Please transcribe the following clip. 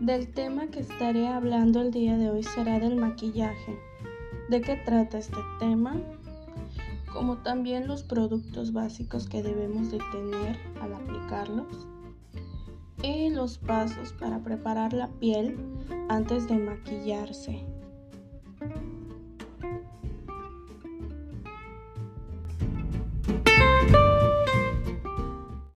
Del tema que estaré hablando el día de hoy será del maquillaje. ¿De qué trata este tema? Como también los productos básicos que debemos de tener al aplicarlos y los pasos para preparar la piel antes de maquillarse.